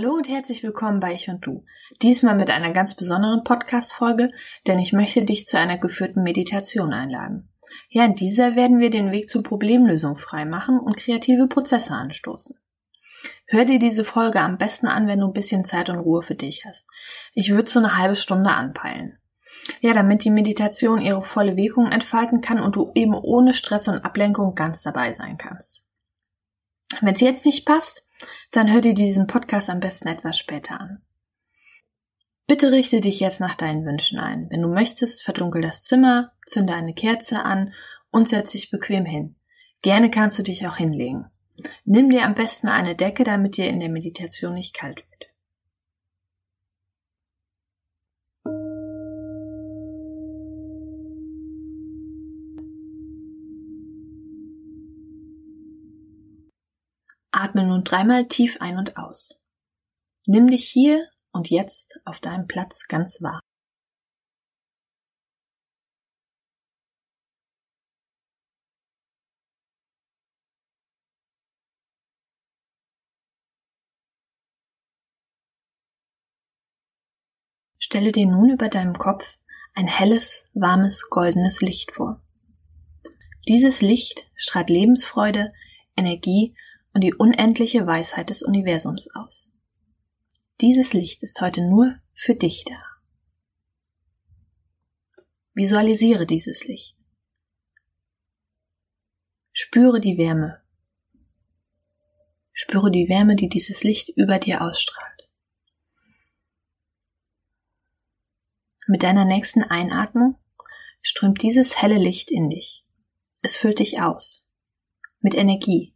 Hallo und herzlich willkommen bei Ich und Du. Diesmal mit einer ganz besonderen Podcast-Folge, denn ich möchte dich zu einer geführten Meditation einladen. Ja, in dieser werden wir den Weg zur Problemlösung freimachen und kreative Prozesse anstoßen. Hör dir diese Folge am besten an, wenn du ein bisschen Zeit und Ruhe für dich hast. Ich würde so eine halbe Stunde anpeilen. Ja, damit die Meditation ihre volle Wirkung entfalten kann und du eben ohne Stress und Ablenkung ganz dabei sein kannst. Wenn es jetzt nicht passt, dann hör dir diesen Podcast am besten etwas später an. Bitte richte dich jetzt nach deinen Wünschen ein. Wenn du möchtest, verdunkel das Zimmer, zünde eine Kerze an und setz dich bequem hin. Gerne kannst du dich auch hinlegen. Nimm dir am besten eine Decke, damit dir in der Meditation nicht kalt wird. Atme nun dreimal tief ein und aus. Nimm dich hier und jetzt auf deinem Platz ganz wahr. Stelle dir nun über deinem Kopf ein helles, warmes, goldenes Licht vor. Dieses Licht strahlt Lebensfreude, Energie und die unendliche Weisheit des Universums aus. Dieses Licht ist heute nur für dich da. Visualisiere dieses Licht. Spüre die Wärme. Spüre die Wärme, die dieses Licht über dir ausstrahlt. Mit deiner nächsten Einatmung strömt dieses helle Licht in dich. Es füllt dich aus. Mit Energie,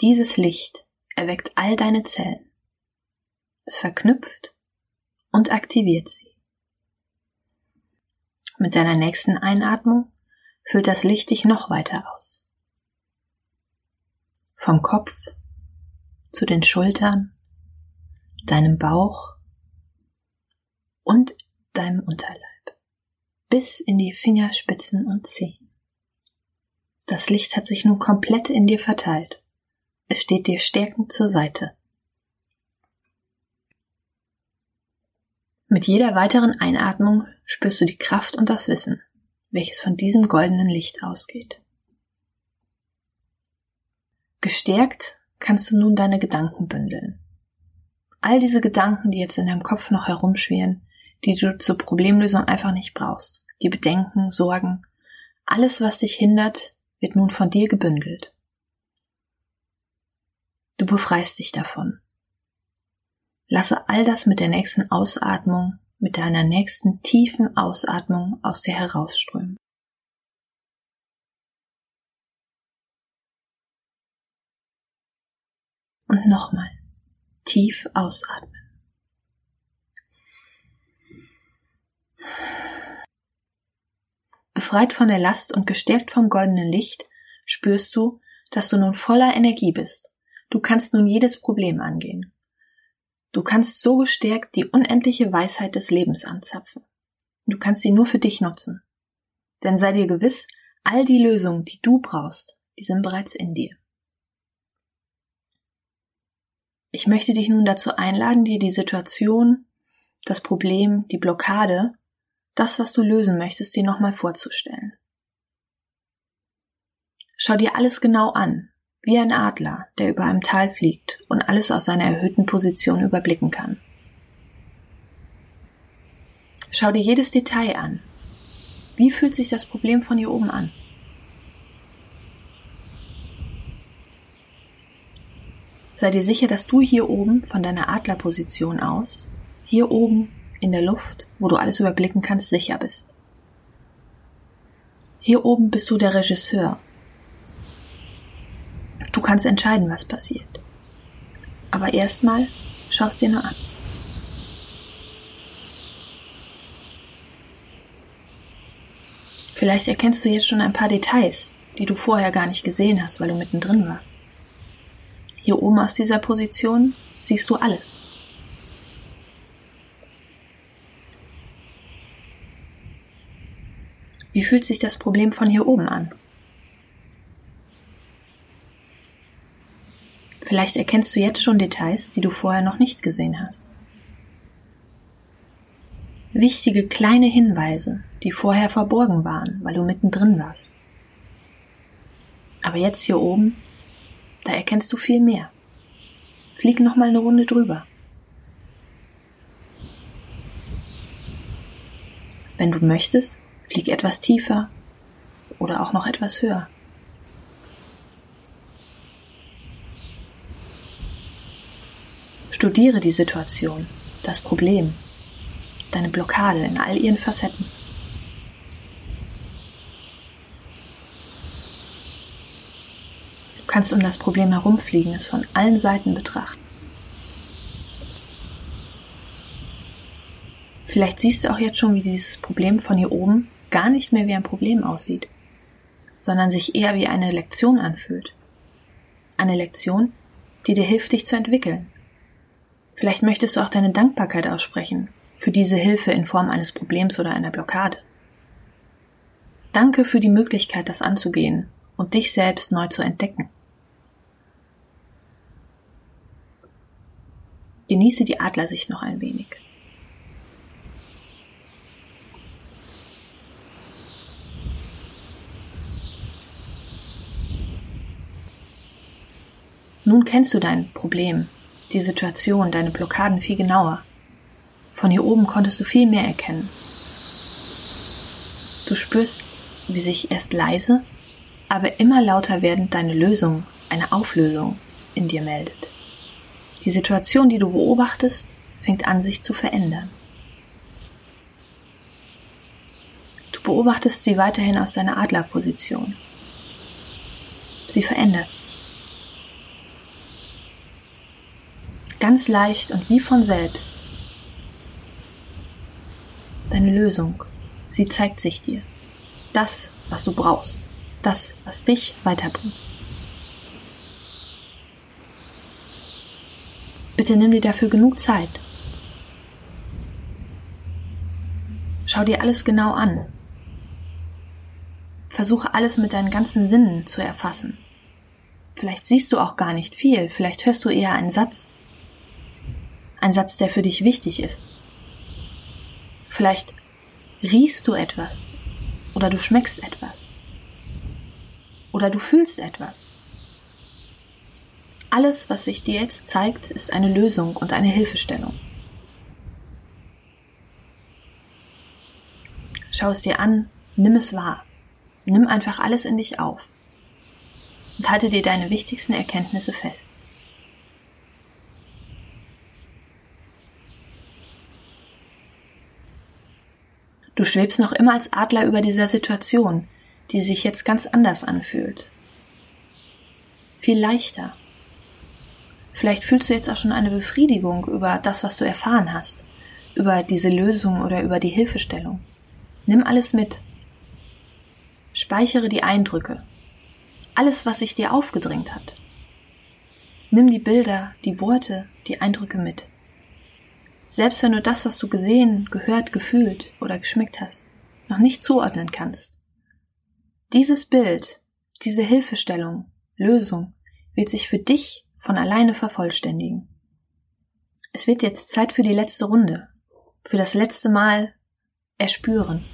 dieses Licht erweckt all deine Zellen. Es verknüpft und aktiviert sie. Mit deiner nächsten Einatmung füllt das Licht dich noch weiter aus. Vom Kopf zu den Schultern, deinem Bauch und deinem Unterleib bis in die Fingerspitzen und Zehen. Das Licht hat sich nun komplett in dir verteilt. Es steht dir stärkend zur Seite. Mit jeder weiteren Einatmung spürst du die Kraft und das Wissen, welches von diesem goldenen Licht ausgeht. Gestärkt kannst du nun deine Gedanken bündeln. All diese Gedanken, die jetzt in deinem Kopf noch herumschwirren, die du zur Problemlösung einfach nicht brauchst, die Bedenken, Sorgen, alles, was dich hindert, wird nun von dir gebündelt. Du befreist dich davon. Lasse all das mit der nächsten Ausatmung, mit deiner nächsten tiefen Ausatmung aus dir herausströmen. Und nochmal tief ausatmen. Befreit von der Last und gestärkt vom goldenen Licht spürst du, dass du nun voller Energie bist Du kannst nun jedes Problem angehen. Du kannst so gestärkt die unendliche Weisheit des Lebens anzapfen. Du kannst sie nur für dich nutzen. Denn sei dir gewiss, all die Lösungen, die du brauchst, die sind bereits in dir. Ich möchte dich nun dazu einladen, dir die Situation, das Problem, die Blockade, das, was du lösen möchtest, dir nochmal vorzustellen. Schau dir alles genau an, wie ein Adler, der über einem Tal fliegt und alles aus seiner erhöhten Position überblicken kann. Schau dir jedes Detail an. Wie fühlt sich das Problem von hier oben an? Sei dir sicher, dass du hier oben von deiner Adlerposition aus, hier oben in der Luft, wo du alles überblicken kannst, sicher bist. Hier oben bist du der Regisseur Du kannst entscheiden, was passiert. Aber erstmal schaust dir nur an. Vielleicht erkennst du jetzt schon ein paar Details, die du vorher gar nicht gesehen hast, weil du mittendrin warst. Hier oben aus dieser Position siehst du alles. Wie fühlt sich das Problem von hier oben an? Vielleicht erkennst du jetzt schon Details, die du vorher noch nicht gesehen hast. Wichtige kleine Hinweise, die vorher verborgen waren, weil du mittendrin warst. Aber jetzt hier oben, da erkennst du viel mehr. Flieg noch mal eine Runde drüber. Wenn du möchtest, flieg etwas tiefer oder auch noch etwas höher. Studiere die Situation, das Problem, deine Blockade in all ihren Facetten. Du kannst um das Problem herumfliegen, es von allen Seiten betrachten. Vielleicht siehst du auch jetzt schon, wie dieses Problem von hier oben gar nicht mehr wie ein Problem aussieht, sondern sich eher wie eine Lektion anfühlt. Eine Lektion, die dir hilft, dich zu entwickeln. Vielleicht möchtest du auch deine Dankbarkeit aussprechen für diese Hilfe in Form eines Problems oder einer Blockade. Danke für die Möglichkeit, das anzugehen und dich selbst neu zu entdecken. Genieße die Adlersicht noch ein wenig. Nun kennst du dein Problem, die Situation, deine Blockaden viel genauer. Von hier oben konntest du viel mehr erkennen. Du spürst, wie sich erst leise, aber immer lauter werdend deine Lösung, eine Auflösung in dir meldet. Die Situation, die du beobachtest, fängt an, sich zu verändern. Du beobachtest sie weiterhin aus deiner Adlerposition. Sie verändert Ganz leicht und wie von selbst. Deine Lösung, sie zeigt sich dir. Das, was du brauchst. Das, was dich weiterbringt. Bitte nimm dir dafür genug Zeit. Schau dir alles genau an. Versuche alles mit deinen ganzen Sinnen zu erfassen. Vielleicht siehst du auch gar nicht viel, vielleicht hörst du eher einen Satz, ein Satz, der für dich wichtig ist. Vielleicht riechst du etwas oder du schmeckst etwas oder du fühlst etwas. Alles, was sich dir jetzt zeigt, ist eine Lösung und eine Hilfestellung. Schau es dir an, nimm es wahr. Nimm einfach alles in dich auf und halte dir deine wichtigsten Erkenntnisse fest. Du schwebst noch immer als Adler über dieser Situation, die sich jetzt ganz anders anfühlt. Viel leichter. Vielleicht fühlst du jetzt auch schon eine Befriedigung über das, was du erfahren hast, über diese Lösung oder über die Hilfestellung. Nimm alles mit. Speichere die Eindrücke. Alles, was sich dir aufgedrängt hat. Nimm die Bilder, die Worte, die Eindrücke mit. Selbst wenn du das, was du gesehen, gehört, gefühlt oder geschmeckt hast, noch nicht zuordnen kannst. Dieses Bild, diese Hilfestellung, Lösung wird sich für dich von alleine vervollständigen. Es wird jetzt Zeit für die letzte Runde, für das letzte Mal erspüren.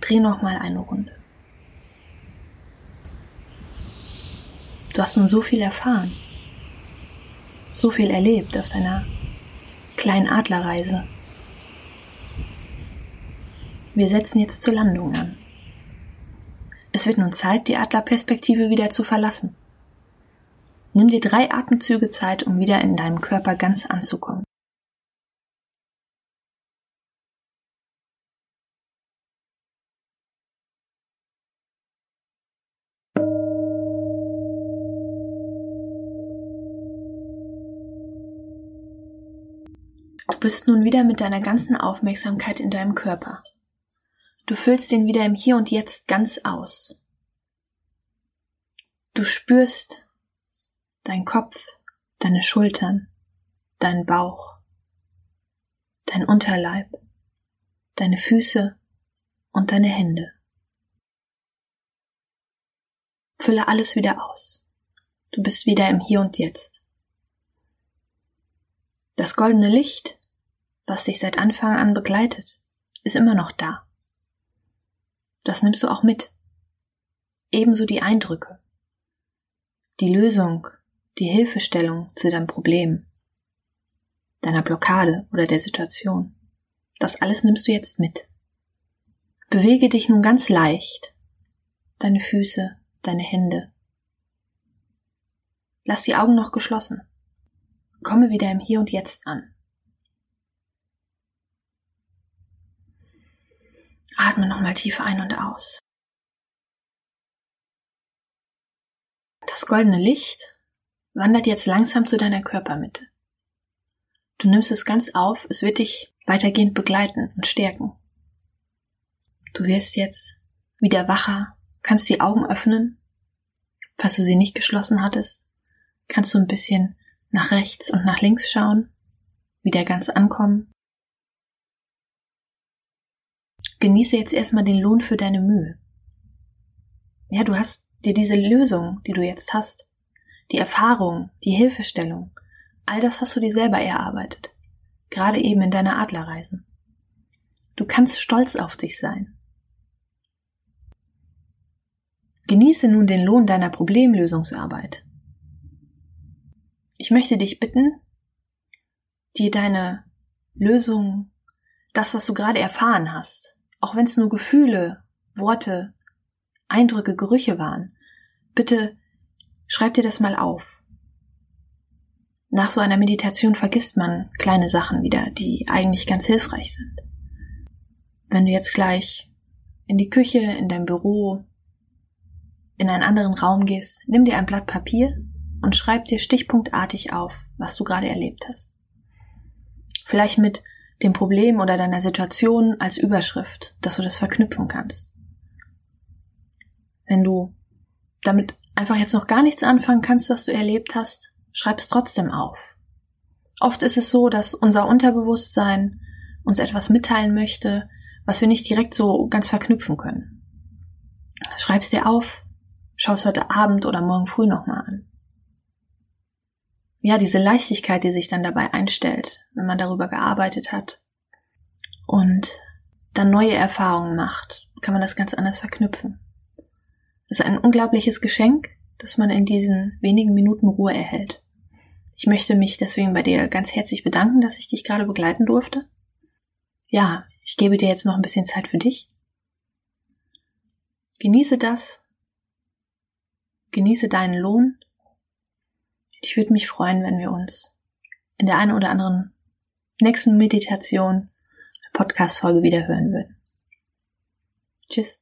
Dreh noch mal eine Runde. Du hast nun so viel erfahren so viel erlebt auf deiner kleinen Adlerreise. Wir setzen jetzt zur Landung an. Es wird nun Zeit, die Adlerperspektive wieder zu verlassen. Nimm dir drei Atemzüge Zeit, um wieder in deinem Körper ganz anzukommen. Bist nun wieder mit deiner ganzen Aufmerksamkeit in deinem Körper. Du füllst ihn wieder im Hier und Jetzt ganz aus. Du spürst dein Kopf, deine Schultern, deinen Bauch, dein Unterleib, deine Füße und deine Hände. fülle alles wieder aus. Du bist wieder im Hier und Jetzt. Das goldene Licht, was dich seit Anfang an begleitet, ist immer noch da. Das nimmst du auch mit. Ebenso die Eindrücke, die Lösung, die Hilfestellung zu deinem Problem, deiner Blockade oder der Situation. Das alles nimmst du jetzt mit. Bewege dich nun ganz leicht, deine Füße, deine Hände. Lass die Augen noch geschlossen. Komme wieder im Hier und Jetzt an. Atme nochmal tief ein und aus. Das goldene Licht wandert jetzt langsam zu deiner Körpermitte. Du nimmst es ganz auf, es wird dich weitergehend begleiten und stärken. Du wirst jetzt wieder wacher, kannst die Augen öffnen. Falls du sie nicht geschlossen hattest, kannst du ein bisschen nach rechts und nach links schauen, wieder ganz ankommen. Genieße jetzt erstmal den Lohn für deine Mühe. Ja, du hast dir diese Lösung, die du jetzt hast, die Erfahrung, die Hilfestellung, all das hast du dir selber erarbeitet, gerade eben in deiner Adlerreise. Du kannst stolz auf dich sein. Genieße nun den Lohn deiner Problemlösungsarbeit. Ich möchte dich bitten, dir deine Lösung, das, was du gerade erfahren hast, auch wenn es nur Gefühle, Worte, Eindrücke, Gerüche waren, bitte schreib dir das mal auf. Nach so einer Meditation vergisst man kleine Sachen wieder, die eigentlich ganz hilfreich sind. Wenn du jetzt gleich in die Küche, in dein Büro, in einen anderen Raum gehst, nimm dir ein Blatt Papier und schreib dir stichpunktartig auf, was du gerade erlebt hast. Vielleicht mit dem Problem oder deiner Situation als Überschrift, dass du das verknüpfen kannst. Wenn du damit einfach jetzt noch gar nichts anfangen kannst, was du erlebt hast, schreib es trotzdem auf. Oft ist es so, dass unser Unterbewusstsein uns etwas mitteilen möchte, was wir nicht direkt so ganz verknüpfen können. Schreib es dir auf, Schau es heute Abend oder morgen früh nochmal an. Ja, diese Leichtigkeit, die sich dann dabei einstellt, wenn man darüber gearbeitet hat und dann neue Erfahrungen macht, kann man das ganz anders verknüpfen. Es ist ein unglaubliches Geschenk, dass man in diesen wenigen Minuten Ruhe erhält. Ich möchte mich deswegen bei dir ganz herzlich bedanken, dass ich dich gerade begleiten durfte. Ja, ich gebe dir jetzt noch ein bisschen Zeit für dich. Genieße das, Genieße deinen Lohn. Ich würde mich freuen, wenn wir uns in der einen oder anderen nächsten Meditation, Podcast-Folge wieder hören würden. Tschüss.